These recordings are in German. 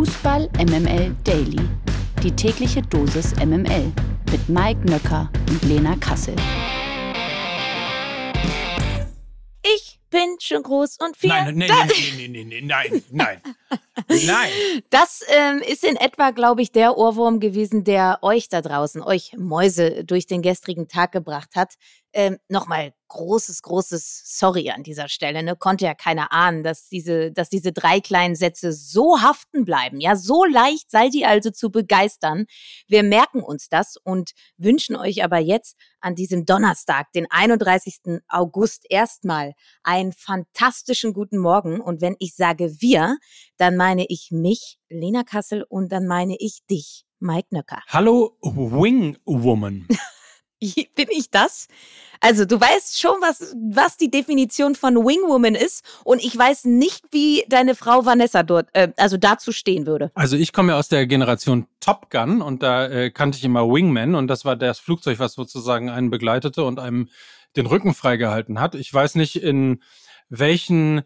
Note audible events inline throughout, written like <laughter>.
Fußball MML Daily. Die tägliche Dosis MML mit Mike Nöcker und Lena Kassel. Ich bin schon groß und viel. Nein, nein, nein, nein, nein, nein, nein, nein. Nein. Das ähm, ist in etwa, glaube ich, der Ohrwurm gewesen, der euch da draußen, euch Mäuse durch den gestrigen Tag gebracht hat. Ähm, Nochmal großes, großes Sorry an dieser Stelle. Ne? Konnte ja keiner ahnen, dass diese, dass diese drei kleinen Sätze so haften bleiben. Ja, so leicht seid ihr also zu begeistern. Wir merken uns das und wünschen euch aber jetzt an diesem Donnerstag, den 31. August, erstmal einen fantastischen guten Morgen. Und wenn ich sage wir, dann meine ich mich, Lena Kassel, und dann meine ich dich, Mike Nöcker. Hallo, Wing Woman. <laughs> <laughs> Bin ich das? Also du weißt schon, was, was die Definition von Wingwoman ist und ich weiß nicht, wie deine Frau Vanessa dort, äh, also dazu stehen würde. Also ich komme ja aus der Generation Top Gun und da äh, kannte ich immer Wingman und das war das Flugzeug, was sozusagen einen begleitete und einem den Rücken freigehalten hat. Ich weiß nicht, in welchen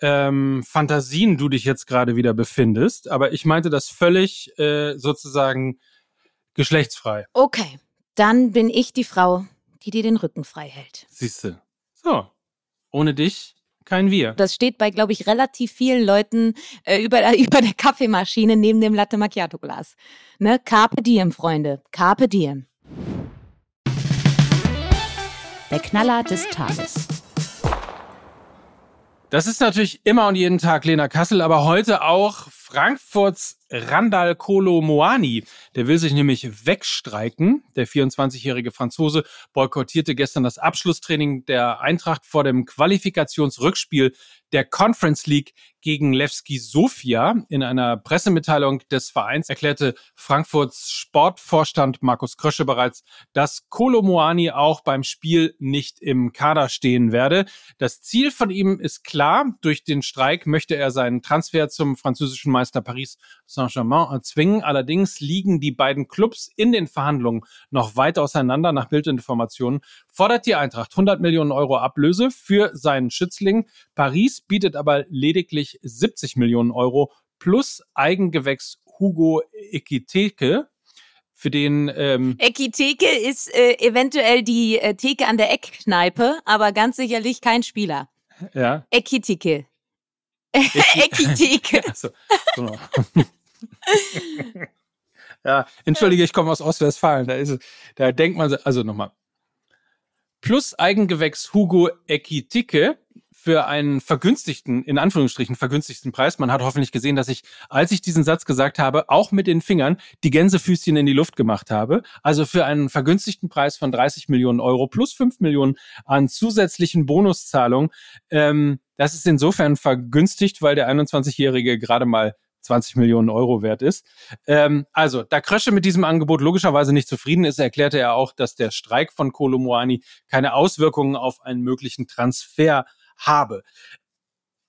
ähm, Fantasien du dich jetzt gerade wieder befindest, aber ich meinte das völlig äh, sozusagen geschlechtsfrei. Okay, dann bin ich die Frau, die dir den Rücken frei hält. Siehste. So. Ohne dich kein Wir. Das steht bei, glaube ich, relativ vielen Leuten äh, über, <laughs> über der Kaffeemaschine neben dem Latte Macchiato Glas. Ne? Carpe diem, Freunde. Carpe diem. Der Knaller des Tages. Das ist natürlich immer und jeden Tag Lena Kassel, aber heute auch Frankfurts Randall Kolo Moani. Der will sich nämlich wegstreiken. Der 24-jährige Franzose boykottierte gestern das Abschlusstraining der Eintracht vor dem Qualifikationsrückspiel der Conference League gegen Levski Sofia. In einer Pressemitteilung des Vereins erklärte Frankfurts Sportvorstand Markus Krösche bereits, dass Kolo Moani auch beim Spiel nicht im Kader stehen werde. Das Ziel von ihm ist klar. Durch den Streik möchte er seinen Transfer zum französischen Meister Paris Saint-Germain erzwingen. Allerdings liegen die beiden Clubs in den Verhandlungen noch weit auseinander. Nach Bildinformationen fordert die Eintracht 100 Millionen Euro Ablöse für seinen Schützling. Paris bietet aber lediglich 70 Millionen Euro plus Eigengewächs Hugo Ekiteke, für den ähm Ekiteke ist äh, eventuell die äh, Theke an der Eckkneipe, aber ganz sicherlich kein Spieler. Ja. Ekiteke. Ekiteke. <laughs> Also, <laughs> genau. <laughs> ja, entschuldige, ich komme aus Ostwestfalen. Da, ist, da denkt man, also nochmal. Plus Eigengewächs Hugo Ekitike für einen vergünstigten, in Anführungsstrichen vergünstigten Preis. Man hat hoffentlich gesehen, dass ich, als ich diesen Satz gesagt habe, auch mit den Fingern die Gänsefüßchen in die Luft gemacht habe. Also für einen vergünstigten Preis von 30 Millionen Euro plus 5 Millionen an zusätzlichen Bonuszahlungen. Ähm, das ist insofern vergünstigt, weil der 21-Jährige gerade mal 20 Millionen Euro wert ist. Ähm, also, da Krösche mit diesem Angebot logischerweise nicht zufrieden ist, erklärte er auch, dass der Streik von Kolomoani keine Auswirkungen auf einen möglichen Transfer habe.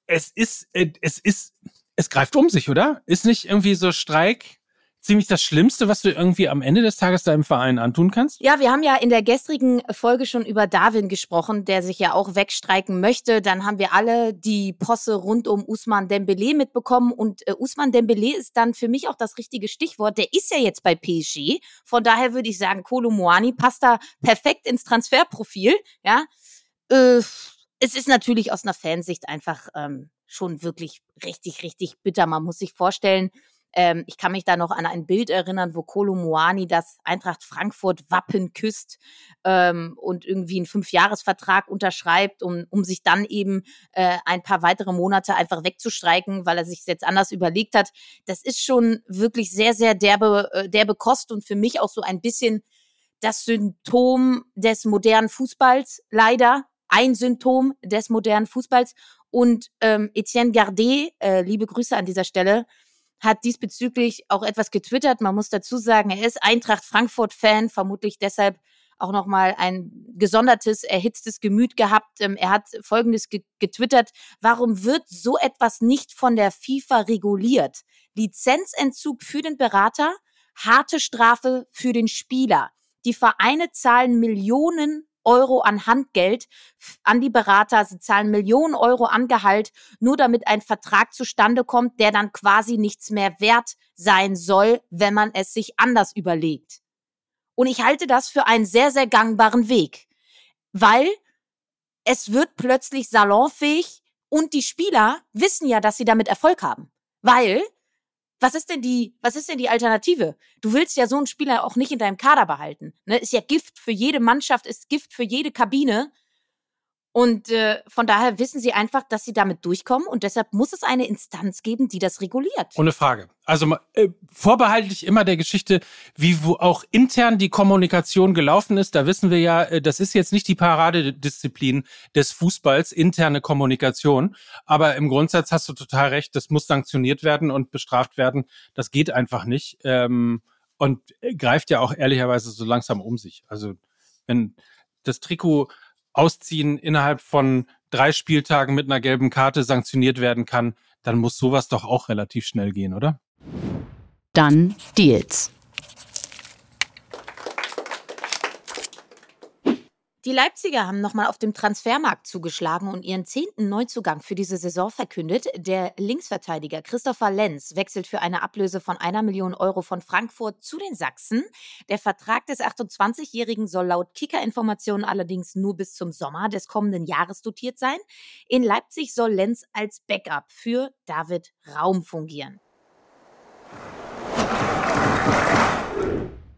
Es ist, äh, es ist, es greift um sich, oder? Ist nicht irgendwie so Streik ziemlich das Schlimmste, was du irgendwie am Ende des Tages deinem Verein antun kannst? Ja, wir haben ja in der gestrigen Folge schon über Darwin gesprochen, der sich ja auch wegstreiken möchte. Dann haben wir alle die Posse rund um Usman Dembele mitbekommen und äh, Usman Dembele ist dann für mich auch das richtige Stichwort. Der ist ja jetzt bei PSG. Von daher würde ich sagen, Kolo Moani passt da perfekt ins Transferprofil. Ja, äh, es ist natürlich aus einer Fansicht einfach ähm, schon wirklich richtig, richtig bitter. Man muss sich vorstellen, ähm, ich kann mich da noch an ein Bild erinnern, wo Kolo Moani das Eintracht Frankfurt Wappen küsst ähm, und irgendwie einen Fünfjahresvertrag unterschreibt, um, um sich dann eben äh, ein paar weitere Monate einfach wegzustreiken, weil er sich jetzt anders überlegt hat. Das ist schon wirklich sehr, sehr derbe, äh, derbe Kost und für mich auch so ein bisschen das Symptom des modernen Fußballs, leider ein Symptom des modernen Fußballs. Und ähm, Etienne Gardet, äh, liebe Grüße an dieser Stelle, hat diesbezüglich auch etwas getwittert. Man muss dazu sagen, er ist Eintracht Frankfurt-Fan, vermutlich deshalb auch nochmal ein gesondertes, erhitztes Gemüt gehabt. Ähm, er hat Folgendes getwittert. Warum wird so etwas nicht von der FIFA reguliert? Lizenzentzug für den Berater, harte Strafe für den Spieler. Die Vereine zahlen Millionen Euro an Handgeld an die Berater. Sie zahlen Millionen Euro an Gehalt, nur damit ein Vertrag zustande kommt, der dann quasi nichts mehr wert sein soll, wenn man es sich anders überlegt. Und ich halte das für einen sehr, sehr gangbaren Weg, weil es wird plötzlich salonfähig und die Spieler wissen ja, dass sie damit Erfolg haben. Weil, was ist denn die, was ist denn die Alternative? Du willst ja so einen Spieler auch nicht in deinem Kader behalten. Ne? Ist ja Gift für jede Mannschaft, ist Gift für jede Kabine. Und äh, von daher wissen sie einfach, dass sie damit durchkommen und deshalb muss es eine Instanz geben, die das reguliert. Ohne Frage. Also äh, vorbehaltlich immer der Geschichte, wie wo auch intern die Kommunikation gelaufen ist. Da wissen wir ja, äh, das ist jetzt nicht die Paradedisziplin des Fußballs, interne Kommunikation. Aber im Grundsatz hast du total recht, das muss sanktioniert werden und bestraft werden. Das geht einfach nicht. Ähm, und greift ja auch ehrlicherweise so langsam um sich. Also wenn das Trikot Ausziehen innerhalb von drei Spieltagen mit einer gelben Karte sanktioniert werden kann, dann muss sowas doch auch relativ schnell gehen, oder? Dann Deals. Die Leipziger haben nochmal auf dem Transfermarkt zugeschlagen und ihren zehnten Neuzugang für diese Saison verkündet. Der Linksverteidiger Christopher Lenz wechselt für eine Ablöse von einer Million Euro von Frankfurt zu den Sachsen. Der Vertrag des 28-Jährigen soll laut Kicker-Informationen allerdings nur bis zum Sommer des kommenden Jahres dotiert sein. In Leipzig soll Lenz als Backup für David Raum fungieren.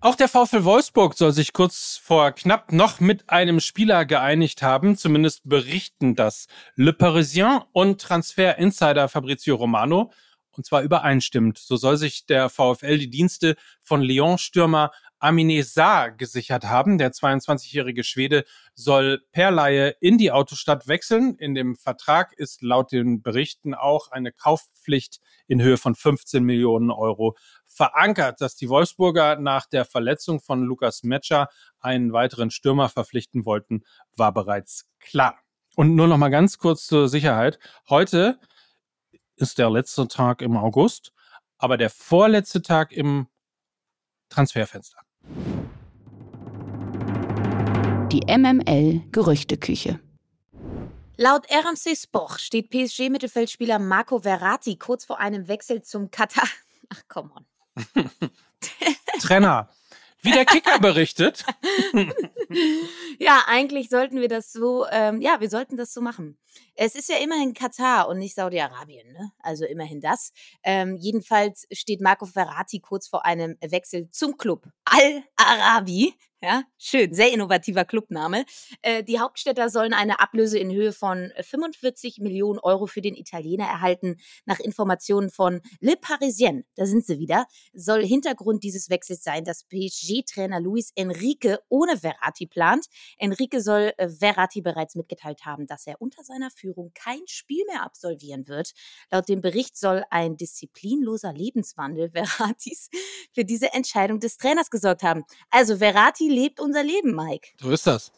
Auch der VfL Wolfsburg soll sich kurz vor knapp noch mit einem Spieler geeinigt haben. Zumindest berichten das Le Parisien und Transfer Insider Fabrizio Romano. Und zwar übereinstimmt. So soll sich der VfL die Dienste von Lyon-Stürmer Amine Saar gesichert haben. Der 22-jährige Schwede soll per Laie in die Autostadt wechseln. In dem Vertrag ist laut den Berichten auch eine Kaufpflicht in Höhe von 15 Millionen Euro verankert. Dass die Wolfsburger nach der Verletzung von Lukas Metscher einen weiteren Stürmer verpflichten wollten, war bereits klar. Und nur noch mal ganz kurz zur Sicherheit. Heute ist der letzte Tag im August, aber der vorletzte Tag im Transferfenster. Die MML Gerüchteküche. Laut RMC Sport steht PSG-Mittelfeldspieler Marco Verratti kurz vor einem Wechsel zum Katar. <laughs> Ach, komm on. <laughs> Trenner. Wie der Kicker berichtet. <laughs> ja, eigentlich sollten wir das so, ähm, ja, wir sollten das so machen. Es ist ja immerhin Katar und nicht Saudi-Arabien, ne? Also immerhin das. Ähm, jedenfalls steht Marco Ferrati kurz vor einem Wechsel zum Club Al-Arabi. Ja, schön, sehr innovativer Clubname. Äh, die Hauptstädter sollen eine Ablöse in Höhe von 45 Millionen Euro für den Italiener erhalten. Nach Informationen von Le Parisien, da sind sie wieder, soll Hintergrund dieses Wechsels sein, dass PSG-Trainer Luis Enrique ohne Verratti plant. Enrique soll äh, Verratti bereits mitgeteilt haben, dass er unter seiner Führung kein Spiel mehr absolvieren wird. Laut dem Bericht soll ein disziplinloser Lebenswandel <laughs> Verratis für diese Entscheidung des Trainers gesorgt haben. Also Verratti lebt unser Leben, Mike. So ist das.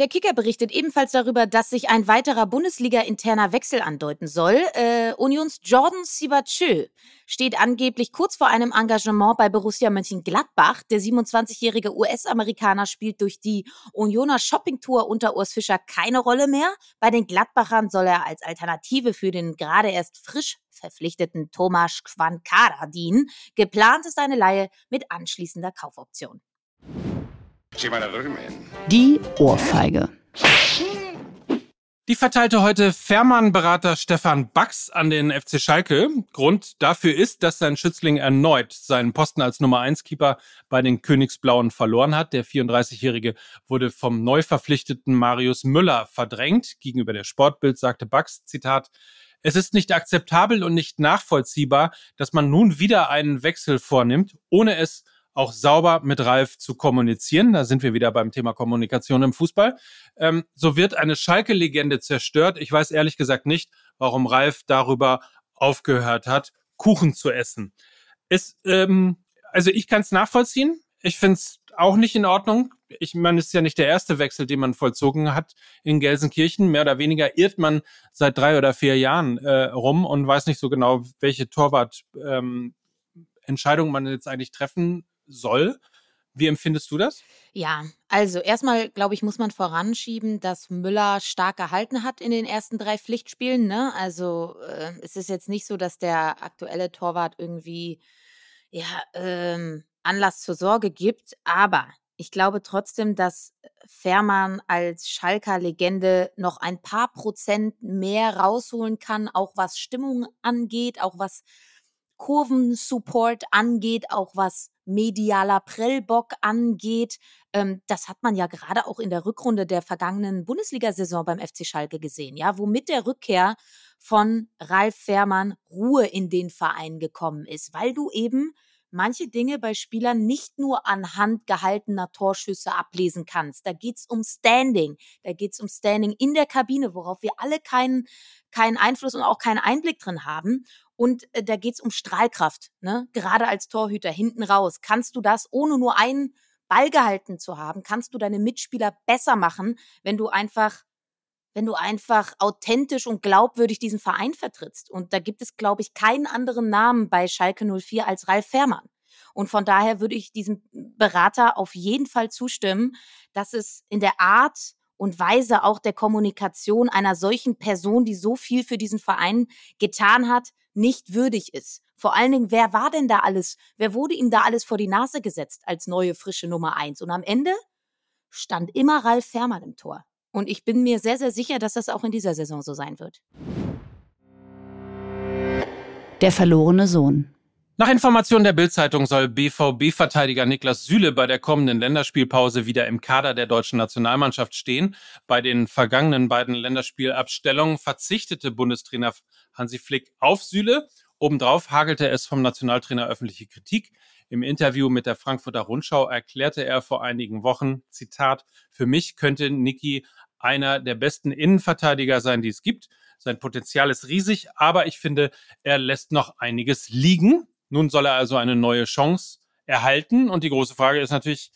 Der Kicker berichtet ebenfalls darüber, dass sich ein weiterer Bundesliga-interner Wechsel andeuten soll. Äh, Unions Jordan Sibachö steht angeblich kurz vor einem Engagement bei Borussia Mönchengladbach. Der 27-jährige US-Amerikaner spielt durch die Unioner Shopping-Tour unter Urs Fischer keine Rolle mehr. Bei den Gladbachern soll er als Alternative für den gerade erst frisch verpflichteten Tomasz Quankada dienen. Geplant ist eine Leihe mit anschließender Kaufoption. Die Ohrfeige. Die verteilte heute Fährmann-Berater Stefan Bax an den FC Schalke. Grund dafür ist, dass sein Schützling erneut seinen Posten als Nummer 1 Keeper bei den Königsblauen verloren hat. Der 34-Jährige wurde vom neu verpflichteten Marius Müller verdrängt. Gegenüber der Sportbild sagte Bax, Zitat, es ist nicht akzeptabel und nicht nachvollziehbar, dass man nun wieder einen Wechsel vornimmt, ohne es auch sauber mit Ralf zu kommunizieren. Da sind wir wieder beim Thema Kommunikation im Fußball. Ähm, so wird eine Schalke-Legende zerstört. Ich weiß ehrlich gesagt nicht, warum Ralf darüber aufgehört hat, Kuchen zu essen. Es, ähm, also ich kann es nachvollziehen. Ich finde es auch nicht in Ordnung. Ich meine, es ist ja nicht der erste Wechsel, den man vollzogen hat in Gelsenkirchen. Mehr oder weniger irrt man seit drei oder vier Jahren äh, rum und weiß nicht so genau, welche Torwart ähm, Entscheidung man jetzt eigentlich treffen soll. Wie empfindest du das? Ja, also erstmal, glaube ich, muss man voranschieben, dass Müller stark gehalten hat in den ersten drei Pflichtspielen. Ne? Also äh, es ist jetzt nicht so, dass der aktuelle Torwart irgendwie ja, ähm, Anlass zur Sorge gibt. Aber ich glaube trotzdem, dass Fährmann als Schalker Legende noch ein paar Prozent mehr rausholen kann, auch was Stimmung angeht, auch was Kurvensupport angeht, auch was medialer Prellbock angeht. Ähm, das hat man ja gerade auch in der Rückrunde der vergangenen Bundesliga-Saison beim FC Schalke gesehen, ja, wo mit der Rückkehr von Ralf Fährmann Ruhe in den Verein gekommen ist, weil du eben manche Dinge bei Spielern nicht nur anhand gehaltener Torschüsse ablesen kannst. Da geht's um Standing, da geht's um Standing in der Kabine, worauf wir alle keinen keinen Einfluss und auch keinen Einblick drin haben. Und äh, da geht's um Strahlkraft. Ne? Gerade als Torhüter hinten raus. Kannst du das, ohne nur einen Ball gehalten zu haben, kannst du deine Mitspieler besser machen, wenn du einfach wenn du einfach authentisch und glaubwürdig diesen Verein vertrittst. Und da gibt es, glaube ich, keinen anderen Namen bei Schalke 04 als Ralf Fährmann. Und von daher würde ich diesem Berater auf jeden Fall zustimmen, dass es in der Art und Weise auch der Kommunikation einer solchen Person, die so viel für diesen Verein getan hat, nicht würdig ist. Vor allen Dingen, wer war denn da alles? Wer wurde ihm da alles vor die Nase gesetzt als neue, frische Nummer eins? Und am Ende stand immer Ralf Fährmann im Tor. Und ich bin mir sehr, sehr sicher, dass das auch in dieser Saison so sein wird. Der verlorene Sohn. Nach Informationen der Bildzeitung soll BVB-Verteidiger Niklas Süle bei der kommenden Länderspielpause wieder im Kader der deutschen Nationalmannschaft stehen. Bei den vergangenen beiden Länderspielabstellungen verzichtete Bundestrainer Hansi Flick auf Süle. Obendrauf hagelte es vom Nationaltrainer öffentliche Kritik. Im Interview mit der Frankfurter Rundschau erklärte er vor einigen Wochen, Zitat, für mich könnte Niki einer der besten Innenverteidiger sein, die es gibt. Sein Potenzial ist riesig, aber ich finde, er lässt noch einiges liegen. Nun soll er also eine neue Chance erhalten. Und die große Frage ist natürlich,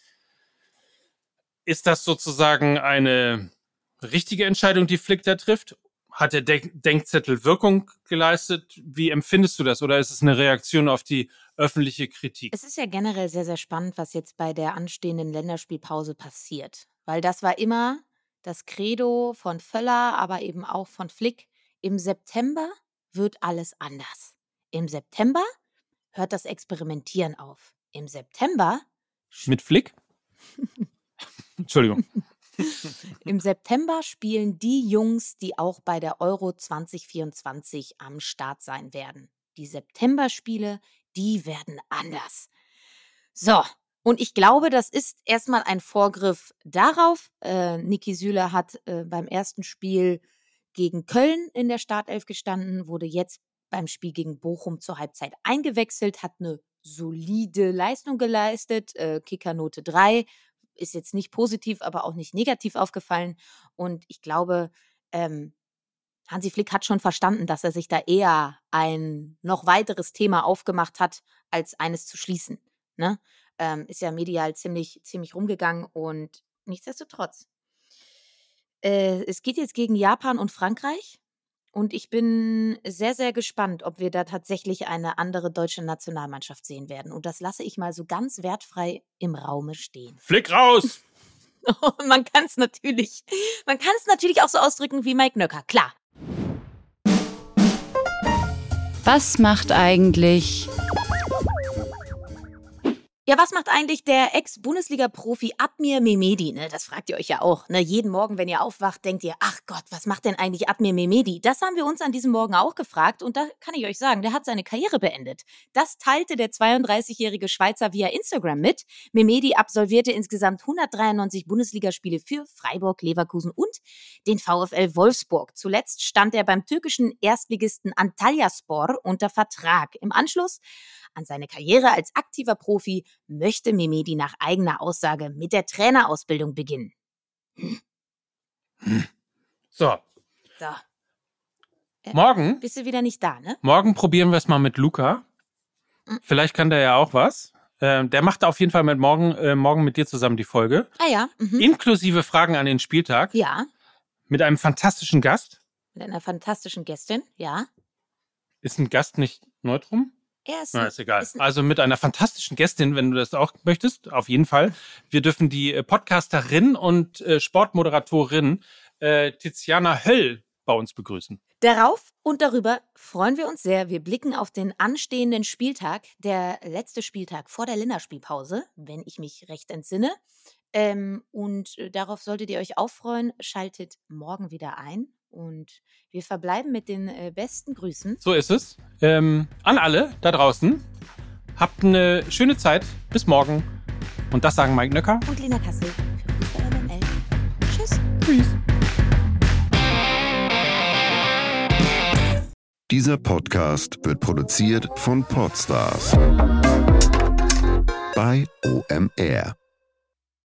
ist das sozusagen eine richtige Entscheidung, die Flick da trifft? Hat der Denkzettel Wirkung geleistet? Wie empfindest du das? Oder ist es eine Reaktion auf die öffentliche Kritik? Es ist ja generell sehr, sehr spannend, was jetzt bei der anstehenden Länderspielpause passiert. Weil das war immer das Credo von Völler, aber eben auch von Flick. Im September wird alles anders. Im September hört das Experimentieren auf. Im September. Mit Flick? <laughs> Entschuldigung. Im September spielen die Jungs, die auch bei der Euro 2024 am Start sein werden. Die September-Spiele, die werden anders. So, und ich glaube, das ist erstmal ein Vorgriff darauf. Äh, Niki Süle hat äh, beim ersten Spiel gegen Köln in der Startelf gestanden, wurde jetzt beim Spiel gegen Bochum zur Halbzeit eingewechselt, hat eine solide Leistung geleistet, äh, Kickernote 3, ist jetzt nicht positiv, aber auch nicht negativ aufgefallen. Und ich glaube, ähm, Hansi Flick hat schon verstanden, dass er sich da eher ein noch weiteres Thema aufgemacht hat, als eines zu schließen. Ne? Ähm, ist ja medial ziemlich, ziemlich rumgegangen und nichtsdestotrotz. Äh, es geht jetzt gegen Japan und Frankreich. Und ich bin sehr, sehr gespannt, ob wir da tatsächlich eine andere deutsche Nationalmannschaft sehen werden. Und das lasse ich mal so ganz wertfrei im Raume stehen. Flick raus! <laughs> man kann es natürlich, man kann es natürlich auch so ausdrücken wie Mike Nöcker, klar. Was macht eigentlich ja, was macht eigentlich der Ex-Bundesliga-Profi Admir Mehmedi? Ne, das fragt ihr euch ja auch. Ne? Jeden Morgen, wenn ihr aufwacht, denkt ihr, ach Gott, was macht denn eigentlich Admir Mehmedi? Das haben wir uns an diesem Morgen auch gefragt und da kann ich euch sagen, der hat seine Karriere beendet. Das teilte der 32-jährige Schweizer via Instagram mit. Mehmedi absolvierte insgesamt 193 Bundesligaspiele für Freiburg, Leverkusen und den VfL Wolfsburg. Zuletzt stand er beim türkischen Erstligisten Antalyaspor unter Vertrag. Im Anschluss an seine Karriere als aktiver Profi möchte Mimedi nach eigener Aussage mit der Trainerausbildung beginnen. Hm. Hm. So. So. Äh, morgen. Bist du wieder nicht da, ne? Morgen probieren wir es mal mit Luca. Hm. Vielleicht kann der ja auch was. Äh, der macht auf jeden Fall mit morgen, äh, morgen mit dir zusammen die Folge. Ah ja. Mhm. Inklusive Fragen an den Spieltag. Ja. Mit einem fantastischen Gast. Mit einer fantastischen Gästin, ja. Ist ein Gast nicht Neutrum? Er ist, Na, ist egal. ist also mit einer fantastischen Gästin, wenn du das auch möchtest, auf jeden Fall. Wir dürfen die äh, Podcasterin und äh, Sportmoderatorin äh, Tiziana Höll bei uns begrüßen. Darauf und darüber freuen wir uns sehr. Wir blicken auf den anstehenden Spieltag, der letzte Spieltag vor der Länderspielpause, wenn ich mich recht entsinne. Ähm, und äh, darauf solltet ihr euch auch freuen. Schaltet morgen wieder ein. Und wir verbleiben mit den äh, besten Grüßen. So ist es. Ähm, an alle da draußen. Habt eine schöne Zeit. Bis morgen. Und das sagen Mike Nöcker. Und Lena Kassel für Fußball MML. Tschüss. Tschüss. Dieser Podcast wird produziert von Podstars bei OMR.